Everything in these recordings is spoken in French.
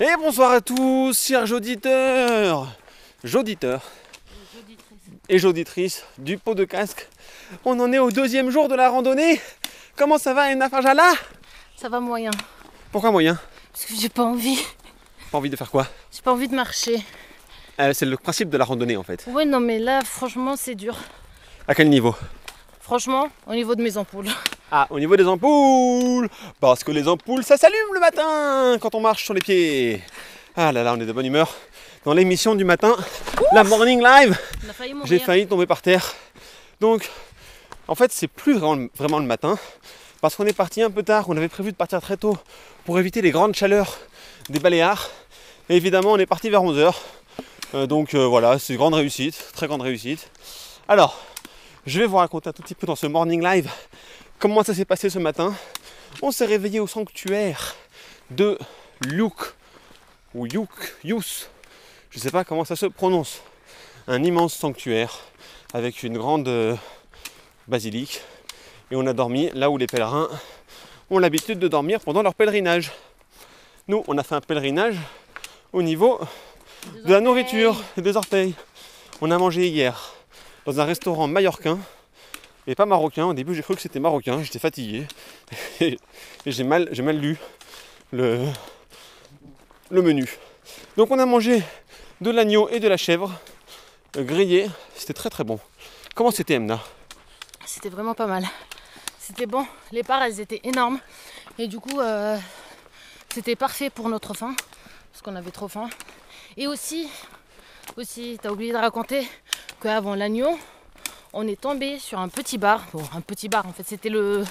Et bonsoir à tous, chers auditeurs, j'auditeurs et j'auditrices du pot de casque. On en est au deuxième jour de la randonnée. Comment ça va, Emna Farjala? Ça va moyen. Pourquoi moyen? Parce que j'ai pas envie. Pas envie de faire quoi? J'ai pas envie de marcher. Euh, C'est le principe de la randonnée en fait. Ouais, non, mais là, franchement, c'est dur. À quel niveau? Franchement, au niveau de mes ampoules. Ah, au niveau des ampoules Parce que les ampoules, ça s'allume le matin quand on marche sur les pieds. Ah là là, on est de bonne humeur. Dans l'émission du matin, la morning live, j'ai failli tomber par terre. Donc, en fait, c'est plus vraiment, vraiment le matin. Parce qu'on est parti un peu tard, on avait prévu de partir très tôt pour éviter les grandes chaleurs des Baléares. Et évidemment, on est parti vers 11h. donc euh, voilà, c'est grande réussite, très grande réussite. Alors, je vais vous raconter un tout petit peu dans ce morning live comment ça s'est passé ce matin. On s'est réveillé au sanctuaire de Luke, ou Yuk, Yus, je ne sais pas comment ça se prononce. Un immense sanctuaire avec une grande euh, basilique. Et on a dormi là où les pèlerins ont l'habitude de dormir pendant leur pèlerinage. Nous, on a fait un pèlerinage au niveau de la nourriture et des orteils. On a mangé hier dans un restaurant mallorquin et pas marocain. Au début, j'ai cru que c'était marocain, j'étais fatigué et, j'ai mal, lu le, menu. Donc, on a mangé de l'agneau et de la chèvre euh, grillés. C'était très très bon. Comment c'était, Emna? C'était vraiment pas mal. C'était bon. Les parts, elles étaient énormes. Et du coup, euh, c'était parfait pour notre faim. Parce qu'on avait trop faim. Et aussi, aussi, t'as oublié de raconter qu'avant l'agneau, on est tombé sur un petit bar. Bon, un petit bar, en fait, c'était le,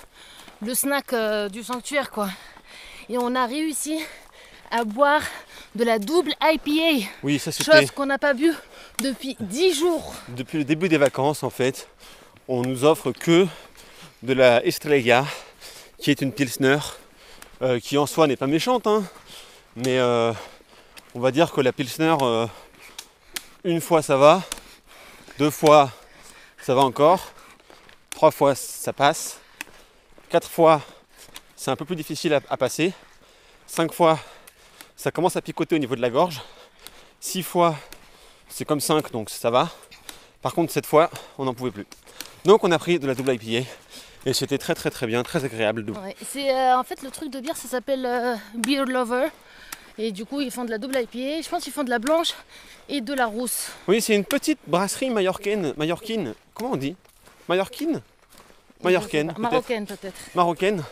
le snack euh, du sanctuaire, quoi. Et on a réussi à boire de la double IPA. Oui, ça c'était Chose qu'on n'a pas bu depuis 10 jours. depuis le début des vacances en fait. On nous offre que de la Estrella, qui est une pilsner, euh, qui en soi n'est pas méchante, hein, mais euh, on va dire que la pilsner, euh, une fois ça va, deux fois ça va encore, trois fois ça passe, quatre fois c'est un peu plus difficile à, passer, cinq fois ça commence à picoter au niveau de la gorge, six fois c'est comme 5 donc ça va. Par contre cette fois on n'en pouvait plus. Donc on a pris de la double IPA et c'était très très très bien, très agréable. C'est euh, en fait le truc de bière, ça s'appelle euh, Beer Lover. Et du coup, ils font de la double IPA. Je pense qu'ils font de la blanche et de la rousse. Oui c'est une petite brasserie mallorcaine, mallorquine, comment on dit Mallorquine Mallorcaine. Marocaine peut-être. Marocaine,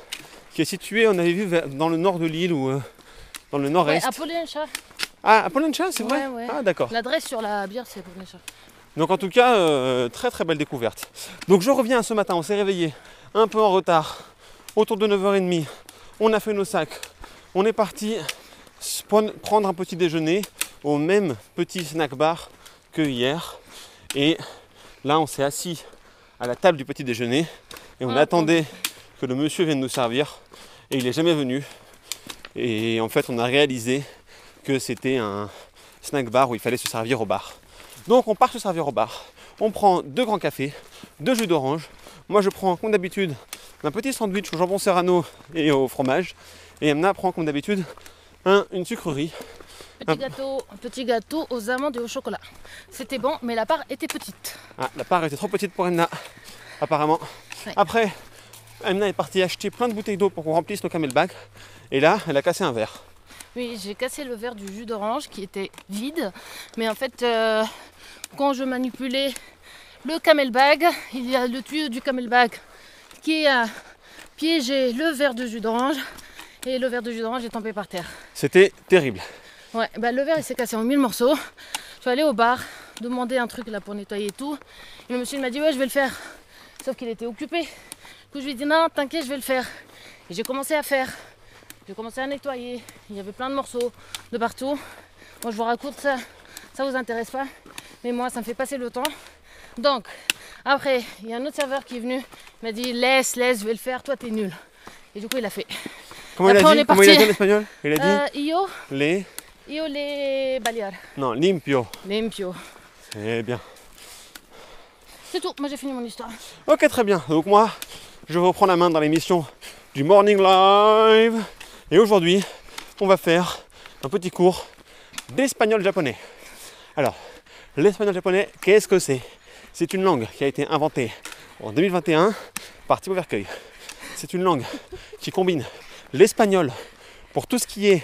qui est située, on avait vu dans le nord de l'île ou euh, dans le Ouais, nord-est. Apollincha. Ah, à Pollencha, c'est vrai Ouais, ouais. Ah d'accord. L'adresse sur la bière, c'est Apollincha. Donc en tout cas, euh, très très belle découverte. Donc je reviens ce matin, on s'est réveillé un peu en retard, autour de 9h30. On a fait nos sacs. On est parti prendre un petit déjeuner au même petit snack bar que hier. Et là, on s'est assis à la table du petit déjeuner et on Ah, attendait que le monsieur vienne nous servir. Et il n'est jamais venu. Et en fait, on a réalisé que c'était un snack bar où il fallait se servir au bar. Donc on part se servir au bar. On prend deux grands cafés, deux jus d'orange. Moi je prends comme d'habitude un petit sandwich au jambon serrano et au fromage. Et Emna prend comme d'habitude un, une sucrerie. Petit gâteau, petit gâteau aux amandes et au chocolat. C'était bon, mais la part était petite. Ah, la part était trop petite pour Emna, apparemment. Ouais. Après, Emna est partie acheter plein de bouteilles d'eau pour qu'on remplisse nos camelback. Et là, elle a cassé un verre. Oui, j'ai cassé le verre du jus d'orange qui était vide. Mais en fait, euh, quand je manipulais le camelbag, il y a le tuyau du camelbag qui a piégé le verre de jus d'orange. Et le verre de jus d'orange est tombé par terre. C'était terrible. Ouais, bah le verre il s'est cassé en mille morceaux. Je suis allée au bar, demander un truc là pour nettoyer et tout. Et le monsieur il m'a dit ouais je vais le faire. Sauf qu'il était occupé. Du coup je lui ai dit non t'inquiète je vais le faire. Et j'ai commencé à faire. J'ai commencé à nettoyer. Il y avait plein de morceaux de partout. Moi je vous raconte ça, ça vous intéresse pas. Mais moi ça me fait passer le temps. Donc après il y a un autre serveur qui est venu. Il m'a dit laisse, laisse, je vais le faire, toi t'es nul. Et du coup il a fait. Comment il a on dit est Comment il a dit en espagnol Il a dit Euh, io, les... io les balear. Non, limpio. Limpio. Eh bien. C'est tout, moi j'ai fini mon histoire. Ok, très bien. Donc moi, je reprends la main dans l'émission du Morning Live. Et aujourd'hui, on va faire un petit cours d'espagnol japonais. Alors, l'espagnol japonais, qu'est-ce que c'est? C'est une langue qui a été inventée en 2021 par Thibaut Vercueil. C'est une langue qui combine l'espagnol pour tout ce qui est,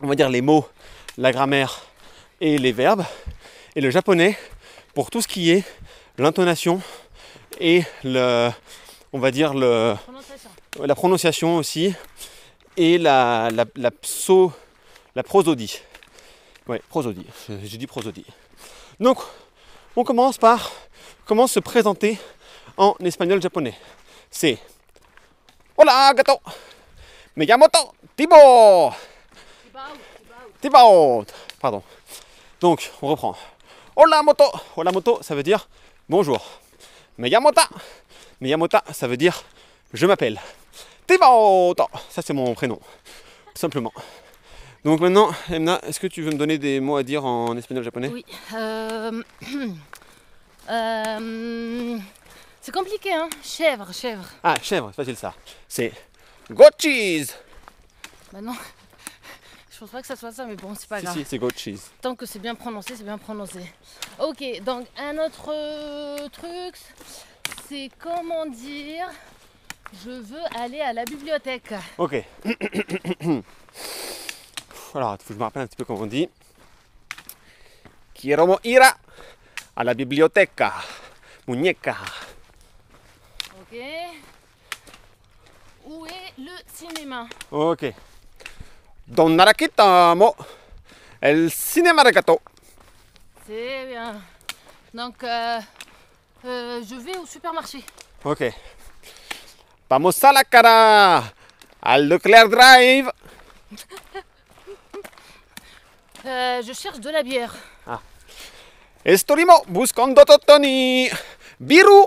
on va dire, les mots, la grammaire et les verbes, et le japonais pour tout ce qui est l'intonation et le, on va dire le, Prononciation. la prononciation aussi et la, la, la pso- la prosodie. Ouais, prosodie. J'ai dit prosodie. Donc, on commence par comment se présenter en espagnol japonais. C'est Hola gato, me llamo To- Thibaut. Thibaut. Pardon. Donc, on reprend. Hola moto. Hola moto, ça veut dire bonjour. Me llamo Ta. Me llamo Ta, ça veut dire je m'appelle. Thibaut. Ça, c'est mon prénom. Tout simplement. Donc maintenant, Emna, est-ce que tu veux me donner des mots à dire en espagnol japonais? Oui. euh, euh, c'est compliqué, hein Chèvre, chèvre. Ah, chèvre, c'est facile ça. C'est goat cheese. Bah non. Je pense pas que ça soit ça, mais bon, c'est pas Si, grave. si, c'est goat cheese. Tant que c'est bien prononcé, c'est bien prononcé. Ok, donc un autre euh, truc, c'est comment dire je veux aller à la bibliothèque. Ok. Alors, il faut que je me rappelle un petit peu comment on dit. Quiero ir a la biblioteca. Muñeca. Ok. Où est le cinéma? Ok. Quitamo el cinema de gato. C'est bien. Donc, euh, euh, je vais au supermarché. Ok. Vamos a la cara al Leclerc Drive. Euh, je cherche de la bière. Estorimo buscando Totoni. Biru.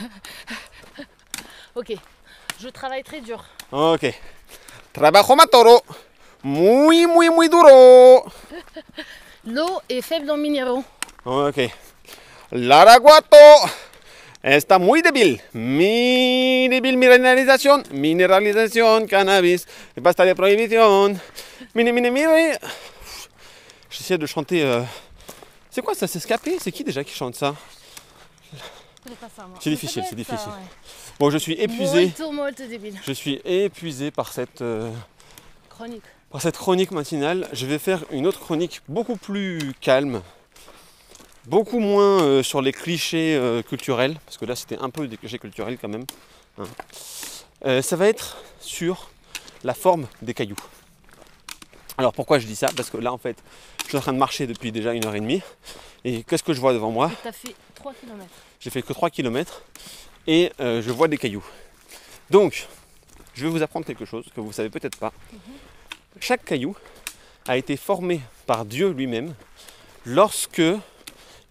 Ok. Je travaille très dur. Ok. Trabajo matoro. Muy, muy, muy duro. L'eau est faible en minéraux. Ok. L'araguato está muy débil. Mi débil mineralización. Mineralización, cannabis. Basta de prohibición. Mine, mine, mine. J'essaie de chanter. euh, C'est quoi ça C'est Scapé C'est qui déjà qui chante ça? C'est difficile, ça c'est difficile. ouais. Bon, je suis épuisé. Molto, molto débile. Je suis épuisé par cette, euh, Chronique. par cette chronique matinale. Je vais faire une autre chronique beaucoup plus calme. Beaucoup moins euh, sur les clichés euh, culturels. Parce que là, c'était un peu des clichés culturels quand même. hein. Ça va être sur la forme des cailloux. Alors pourquoi je dis ça? Parce que là, en fait, je suis en train de marcher depuis déjà une heure et demie. Et qu'est-ce que je vois devant moi? T'as fait 3 km. J'ai fait que 3 km et euh, je vois des cailloux. Donc, je vais vous apprendre quelque chose que vous ne savez peut-être pas. Chaque caillou a été formé par Dieu lui-même lorsque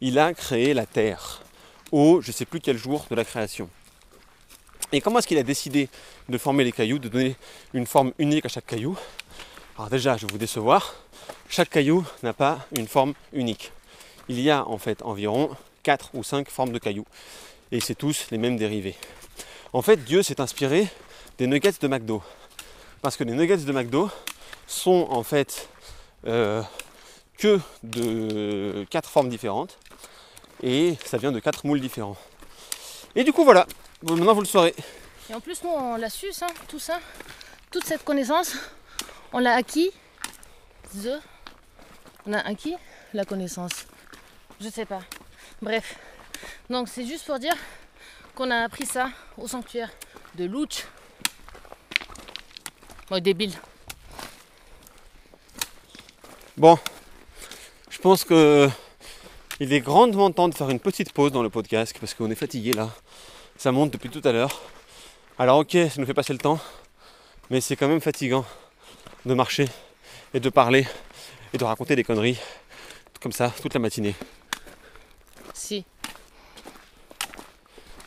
il a créé la terre au je ne sais plus quel jour de la création. Et comment est-ce qu'il a décidé de former les cailloux, de donner une forme unique à chaque caillou? Alors déjà, je vais vous décevoir, chaque caillou n'a pas une forme unique. Il y a en fait environ 4 ou 5 formes de cailloux. Et c'est tous les mêmes dérivés. En fait, Dieu s'est inspiré des nuggets de McDo. Parce que les nuggets de McDo sont en fait euh, que de 4 formes différentes. Et ça vient de 4 moules différents. Et du coup, voilà. Maintenant, vous le saurez. Et en plus, nous, on l'a su, tout ça. Toute cette connaissance, on l'a acquis. The. On a acquis la connaissance. Je sais pas. Bref. Donc, c'est juste pour dire qu'on a appris ça au sanctuaire de Louch. Oh, débile. Bon, je pense que il est grandement temps de faire une petite pause dans le podcast parce qu'on est fatigué là. Ça monte depuis tout à l'heure. Alors ok, ça nous fait passer le temps, mais c'est quand même fatigant de marcher et de parler et de raconter des conneries comme ça toute la matinée. Si.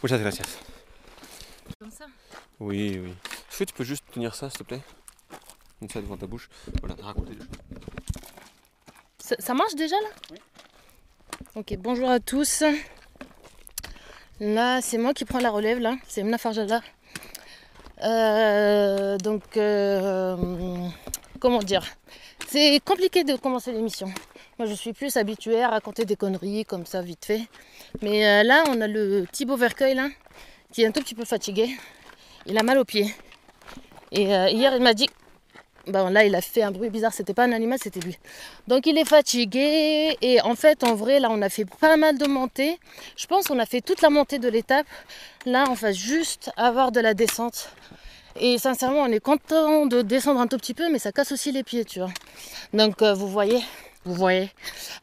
Muchas gracias. Comme ça. Oui, oui. Est-ce que tu peux juste tenir ça s'il te plaît? Comme ça devant ta bouche. Voilà, raconter des choses. Ça, ça marche déjà là? Oui. Ok, bonjour à tous. Là, c'est moi qui prends la relève là. C'est Mna Farjada. Euh, donc, euh, comment dire? C'est compliqué de commencer l'émission. Moi, je suis plus habituée à raconter des conneries comme ça, vite fait. Mais euh, là, on a le Thibaut Vercueil, qui est un tout petit peu fatigué. Il a mal aux pieds. Et euh, hier, il m'a dit. Bon, là, il a fait un bruit bizarre. C'était pas un animal, c'était lui. Donc, il est fatigué. Et en fait, en vrai, là, on a fait pas mal de montées. Je pense qu'on a fait toute la montée de l'étape. Là, on va juste avoir de la descente. Et sincèrement, on est content de descendre un tout petit peu, mais ça casse aussi les pieds. Donc, euh, vous voyez, vous voyez.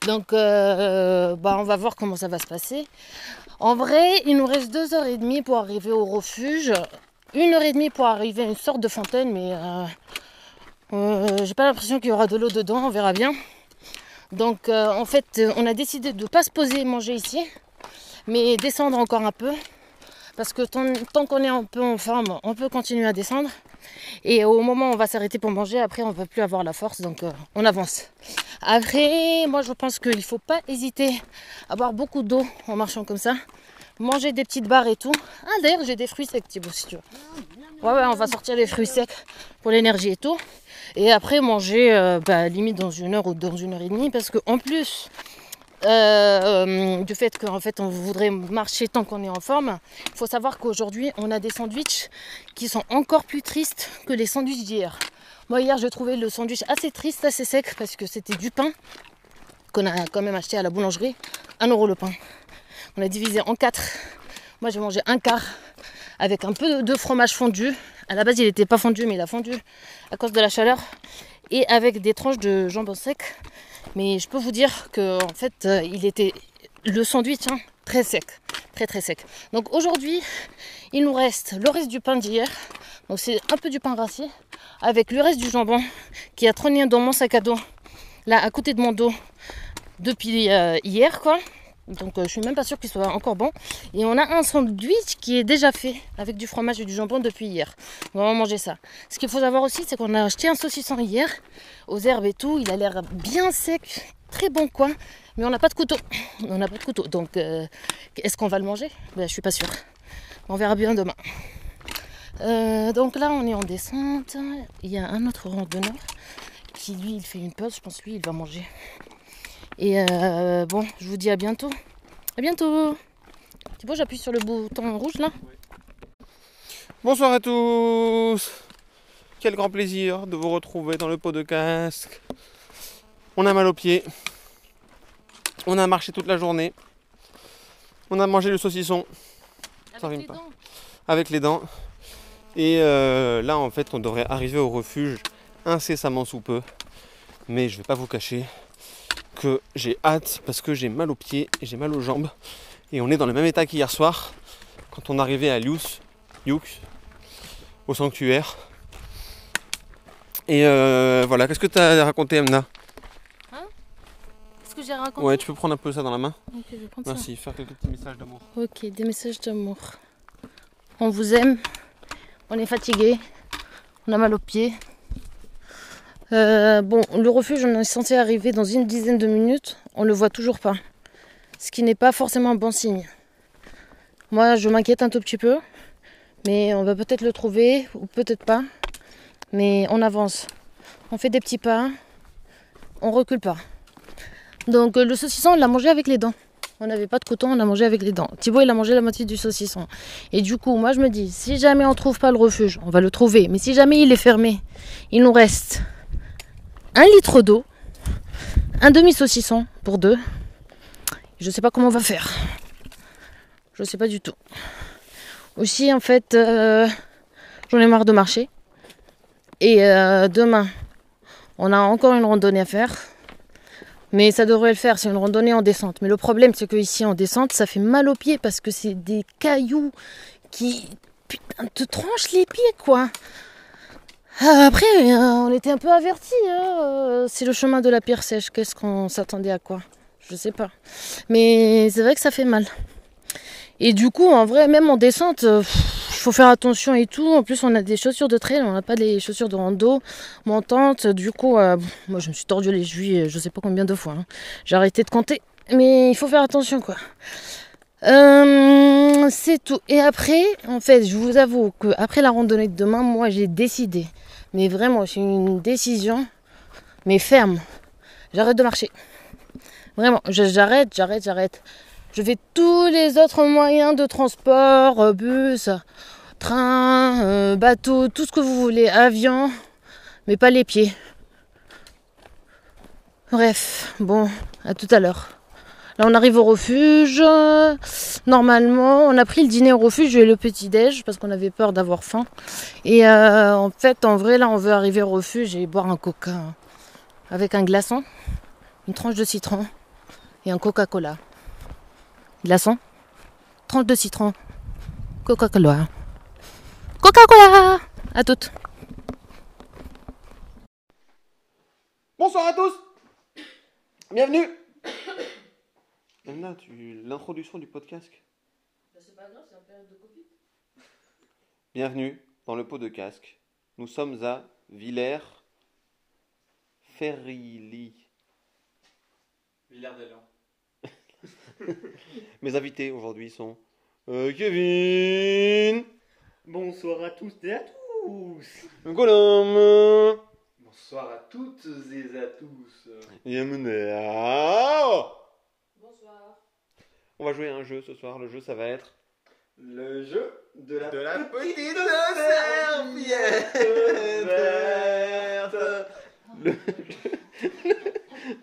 Donc, euh, bah, on va voir comment ça va se passer. En vrai, il nous reste deux heures et demie pour arriver au refuge. Une heure et demie pour arriver à une sorte de fontaine, mais euh, euh, j'ai pas l'impression qu'il y aura de l'eau dedans, on verra bien. Donc, en fait, on a décidé de ne pas se poser et manger ici, mais descendre encore un peu. Parce que tant, qu'on est un peu en forme, on peut continuer à descendre. Et au moment où on va s'arrêter pour manger, après, on va plus avoir la force, donc euh, on avance. Après, moi, je pense qu'il ne faut pas hésiter à boire beaucoup d'eau en marchant comme ça. Manger des petites barres et tout. Ah, d'ailleurs, j'ai des fruits secs, Thibaut, si tu veux. Ouais, ouais, on va sortir les fruits secs pour l'énergie et tout. Et après, manger euh, bah, limite dans une heure ou dans une heure et demie. Parce qu'en plus euh, du fait qu'en fait, on voudrait marcher tant qu'on est en forme, il faut savoir qu'aujourd'hui, on a des sandwichs qui sont encore plus tristes que les sandwichs d'hier. Moi, hier, j'ai trouvé le sandwich assez triste, assez sec, parce que c'était du pain qu'on a quand même acheté à la boulangerie. 1 euro le pain. On a divisé en quatre. Moi, j'ai mangé un quart avec un peu de fromage fondu. À la base, il n'était pas fondu, mais il a fondu à cause de la chaleur. Avec des tranches de jambon sec. Mais je peux vous dire que en fait, euh, il était le sandwich hein, très sec, très très sec. Donc aujourd'hui, il nous reste le reste du pain d'hier. Donc c'est un peu du pain rassis avec le reste du jambon qui a trôné dans mon sac à dos, là à côté de mon dos depuis euh, hier quoi. Donc euh, je suis même pas sûre qu'il soit encore bon. Et on a un sandwich qui est déjà fait avec du fromage et du jambon depuis hier. On va manger ça. Ce qu'il faut savoir aussi, c'est qu'on a acheté un saucisson hier aux herbes et tout. Il a l'air bien sec, très bon quoi. Mais on n'a pas de couteau. On n'a pas de couteau. Donc euh, est-ce qu'on va le manger? Ben, Je suis pas sûre. On verra bien demain. Euh, donc là, on est en descente. Il y a un autre randonneur qui lui, il fait une pause. Je pense lui, il va manger. Et euh, bon, je vous dis à bientôt. À bientôt. Tu vois, j'appuie sur le bouton rouge là. Bonsoir à tous Quel grand plaisir de vous retrouver dans le pot de casque. On a mal aux pieds. On a marché toute la journée. On a mangé le saucisson Ça Avec rime les pas. dents. avec les dents. Et euh, là, en fait, on devrait arriver au refuge incessamment sous peu. Mais je vais pas vous cacher j'ai hâte parce que j'ai mal aux pieds et j'ai mal aux jambes. Et on est dans le même état qu'hier soir quand on arrivait à Lius, au sanctuaire. Et euh, voilà, qu'est-ce que tu as raconté, Emna Est-ce que j'ai raconté? Ouais, tu peux prendre un peu ça dans la main Ok, je vais prendre ça. Merci, faire quelques petits messages d'amour. Ok, des messages d'amour. On vous aime. On est fatigué. On a mal aux pieds. Euh, bon, le refuge, on est censé arriver dans une dizaine de minutes. On le voit toujours pas. Ce qui n'est pas forcément un bon signe. Moi, je m'inquiète un tout petit peu. Mais on va peut-être le trouver ou peut-être pas. Mais on avance. On fait des petits pas. On recule pas. Donc euh, le saucisson, on l'a mangé avec les dents. On n'avait pas de coton, on l'a mangé avec les dents. Thibaut, il a mangé la moitié du saucisson. Et du coup, moi, je me dis, si jamais on trouve pas le refuge, on va le trouver. Mais si jamais il est fermé, il nous reste un litre d'eau, un demi-saucisson pour deux. Je sais pas comment on va faire. Je sais pas du tout. Aussi, en fait, euh, j'en ai marre de marcher. Et euh, demain, on a encore une randonnée à faire. Mais ça devrait le faire, c'est une randonnée en descente. Mais le problème, c'est que ici en descente, ça fait mal aux pieds parce que c'est des cailloux qui te tranchent les pieds, quoi. Ah, Après, euh, on était un peu avertis. hein, euh, C'est le chemin de la pierre sèche. Qu'est-ce qu'on s'attendait à quoi? Je sais pas. Mais c'est vrai que ça fait mal. Et du coup, en vrai, même en descente, euh, il faut faire attention et tout. En plus, on a des chaussures de trail, on n'a pas des chaussures de rando montantes. Du coup, euh, moi, je me suis tordu les chevilles, je sais pas combien de fois. hein. J'ai arrêté de compter. Mais il faut faire attention, quoi. Euh, c'est tout. Et après, en fait, je vous avoue que après la randonnée de demain, moi, j'ai décidé. Mais vraiment, c'est une décision mais ferme. J'arrête de marcher. Vraiment, j'arrête, j'arrête, j'arrête. Je fais tous les autres moyens de transport, euh, bus, train, euh, bateau, tout ce que vous voulez, avion, mais pas les pieds. Bref, bon, à tout à l'heure. Là, on arrive au refuge. Normalement, on a pris le dîner au refuge et le petit-déj parce qu'on avait peur d'avoir faim. Et euh, en fait, en vrai, là, on veut arriver au refuge et boire un coca hein, avec un glaçon, une tranche de citron et un Coca-Cola. Glaçon, tranche de citron, Coca-Cola. Coca-Cola À toutes. Bonsoir à tous Bienvenue Anna, tu... l'introduction du podcast. Bienvenue dans le pot de casque. Nous sommes à Villers Ferrilly. Mes invités aujourd'hui sont euh, Kevin, Bonsoir à tous et à tous. Colombe Bonsoir à toutes et à tous. et Amanda. Bonsoir. On va jouer à un jeu ce soir. Le jeu, ça va être Le jeu de la, de la petite petite serviette serviette verte. Le...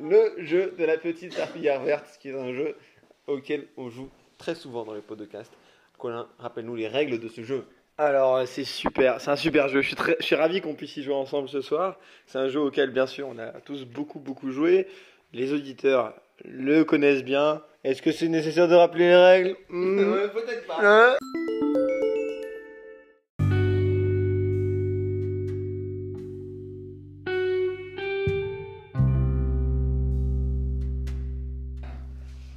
le jeu de la petite serpillière verte, qui est un jeu auquel on joue très souvent dans les podcasts. Colin, rappelle-nous les règles de ce jeu. Alors c'est super, c'est un super jeu. Je suis, très, je suis ravi qu'on puisse y jouer ensemble ce soir. C'est un jeu auquel bien sûr on a tous beaucoup beaucoup joué. Les auditeurs le connaissent bien. Est-ce que c'est nécessaire de rappeler les règles peut-être pas. Hein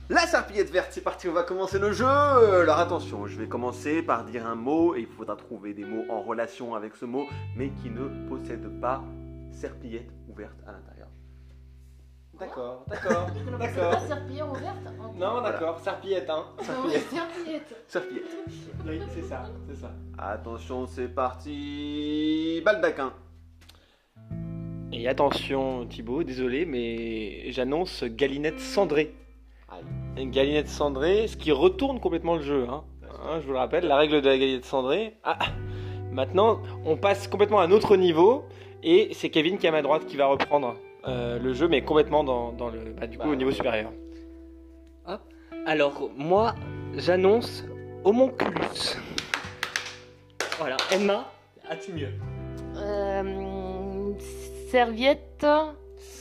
La serpillette verte, c'est parti, on va commencer le jeu. Alors attention, je vais commencer par dire un mot et il faudra trouver des mots en relation avec ce mot, mais qui ne possèdent pas serpillette ouverte à l'intérieur. D'accord, d'accord, d'accord. serpillière ouverte Non, d'accord, serpillette, hein. serpillette. Serpillette. Oui, c'est ça, c'est ça. Attention, c'est parti. Baldaquin. Et attention Thibaut, désolé, mais j'annonce galinette cendrée. Une galinette cendrée, ce qui retourne complètement le jeu. Hein. Hein, je vous le rappelle, la règle de la galinette cendrée. Ah, maintenant, on passe complètement à un autre niveau. Et c'est Kevin qui est à ma droite qui va reprendre euh, le jeu, mais complètement dans, dans le, bah, du coup, au niveau supérieur. Hop. Alors, moi, j'annonce homonculus. Voilà, Emma, as-tu mieux? Euh, serviette.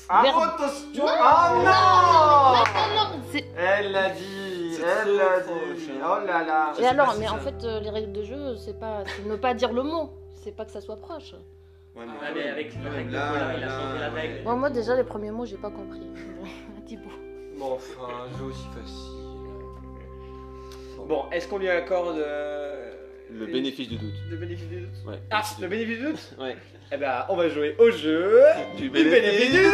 Ah, attention Non, Ah non, non, c'est- Elle l'a dit Elle l'a dit hein. Oh là là Et alors, mais ça- en fait, euh, les règles de jeu, c'est pas, c'est ne pas dire le mot. C'est pas que ça soit proche. Ouais, Ah, mais avec la règle de il a changé la règle. Bon, moi, déjà, les premiers mots, j'ai pas compris. Thibaut. Bon, enfin, un jeu aussi facile. Bon, est-ce qu'on lui accorde euh, Le bénéfice du doute. le bénéfice du doute Ouais. Ah, le bénéfice du doute Ouais. Eh ben, on va jouer au jeu Du bénéfice du doute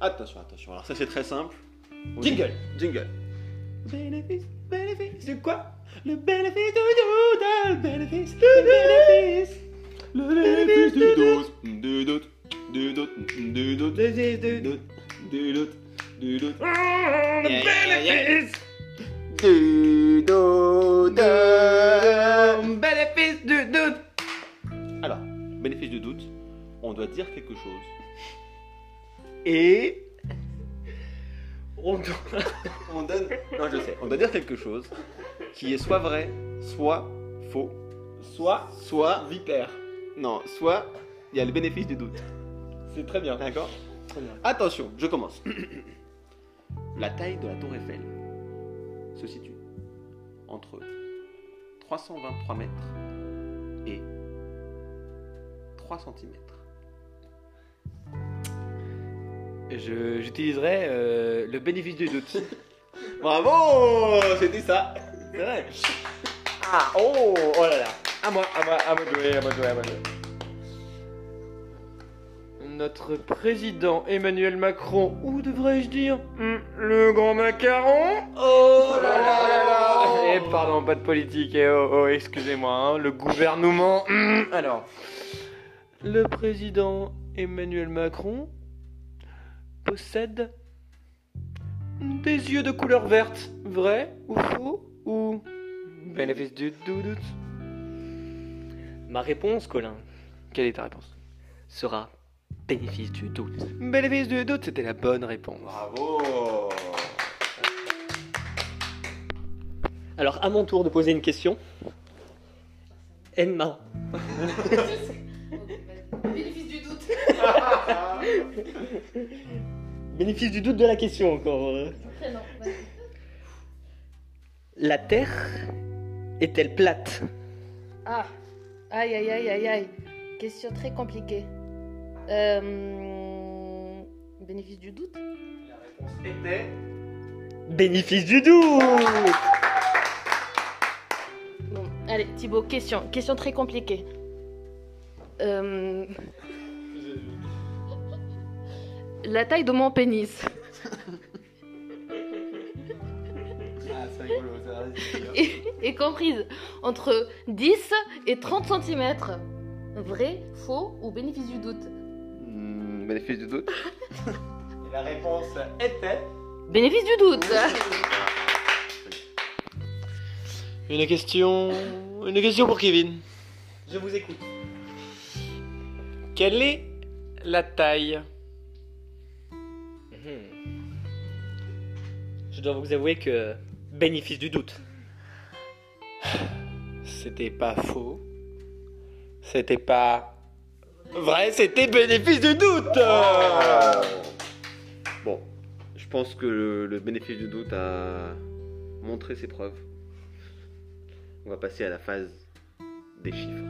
Attention, attention. Alors ça c'est très simple. Jingle Jingle. Bénéfice, bénéfice de quoi? Le bénéfice du doute Le bénéfice, le bénéfice Le bénéfice du doute Du doute. Du doute. Du doute. Le bénéfice du Du doute doute. Du doute. Du doute. Le bénéfice Du doute. Bénéfice du doute Alors, bénéfice du doute, on doit dire quelque chose. Et... On doit... On donne. Non, je sais. On doit dire quelque chose qui est soit vrai, soit faux, Soit soit. vipère. Non, soit il y a le bénéfice du doute. C'est très bien. D'accord Très bien. Attention, je commence. La taille de la tour Eiffel se situe entre 323 mètres et 3 cm. Je- J'utiliserai euh, le bénéfice du doute. Bravo C'était ça C'est vrai. Ah, oh, oh là là. À moi, à moi, à moi de jouer, à moi de jouer, à moi de jouer. Notre président Emmanuel Macron, ou devrais-je dire, hmm, le grand macaron Oh là là là là. Eh, pardon, pas de politique, eh, oh, oh, excusez-moi, hein, le gouvernement. hmm, alors, le président Emmanuel Macron possède des yeux de couleur verte. Vrai ou faux? Ou bénéfice du doute Ma réponse, Colin, Quelle est ta réponse? sera bénéfice du doute. Bénéfice du doute, c'était la bonne réponse. Bravo Alors, à mon tour de poser une question. Emma, Bénéfice du doute. bénéfice du doute de la question encore. Prénom. La Terre est-elle plate? Ah, aïe aïe aïe aïe aïe. Question très compliquée. Euh, Bénéfice du doute? Bénéfice du doute Bon, allez, Thibaut, question. Question très compliquée. Euh, La taille de mon pénis est, est comprise entre 10 et 30 cm. Vrai, faux ou bénéfice du doute? Hmm, Bénéfice du doute Et la réponse était? Bénéfice du doute Une question. Une question pour Kevin. Je vous écoute. Quelle est la taille? Mhm. Je dois vous avouer que bénéfice du doute. C'était pas faux. C'était pas vrai, c'était bénéfice du doute. Bon, je pense que le, le bénéfice du doute a montré ses preuves. On va passer à la phase des chiffres.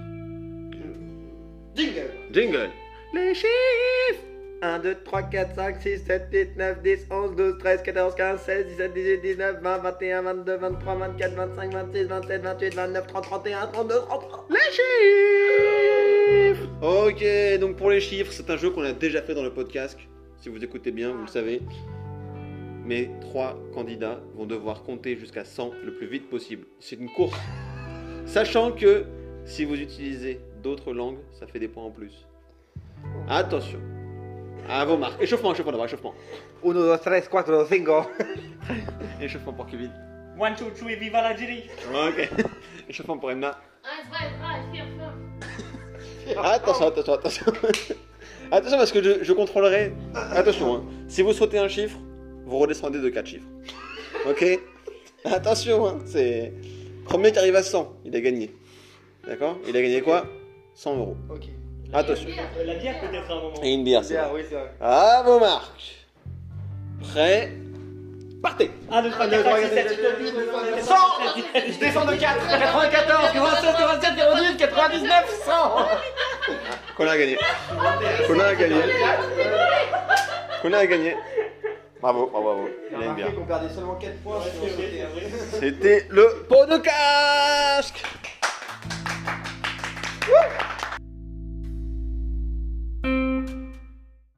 Jingle. Jingle Les chiffres 1, 2, 3, 4, 5, 6, 7, 8, 9, 10, 11, 12, 13, 14, 15, 16, 17, 18, 19, 20, 21, 22, 23, 24, 25, 26, 27, 28, 29, 30, 31, 32, 33. Les chiffres Ok, donc pour les chiffres, c'est un jeu qu'on a déjà fait dans le podcast. Si vous écoutez bien, vous le savez. Mais trois candidats vont devoir compter jusqu'à 100 le plus vite possible. C'est une course. Sachant que si vous utilisez d'autres langues, ça fait des points en plus. Attention. À vos marques. Échauffement, échauffement d'abord, échauffement. 1, 2, 3, 4, 5. Échauffement pour Kevin. One, two, three, viva la Giri Ok. Échauffement pour Emma. 1, 2, 3, 4, 5. Attention, attention, attention. attention parce que je, je contrôlerai. Attention, hein. si vous sautez un chiffre, vous redescendez de 4 chiffres. Ok? Attention, hein. c'est. Premier qui arrive à 100, il a gagné. D'accord? Il a gagné quoi? 100 euros. Ok. Attention. Euh, La bière peut-être à un moment. Et une bière, c'est oui, vrai. À vos marques. Prêt Partez 1, 2, 3, 4, 5, 6, 7, 8, 9, 10, 11, 12, 13, 14, 15, 16, 17, Je descends de 4, 94, 96, 97, 98, 99, 100. Qu'on a gagné. Qu'on a gagné. Qu'on a gagné. Bravo, bravo, bravo. Qu'on perdait seulement 4 points. C'était le pot de casque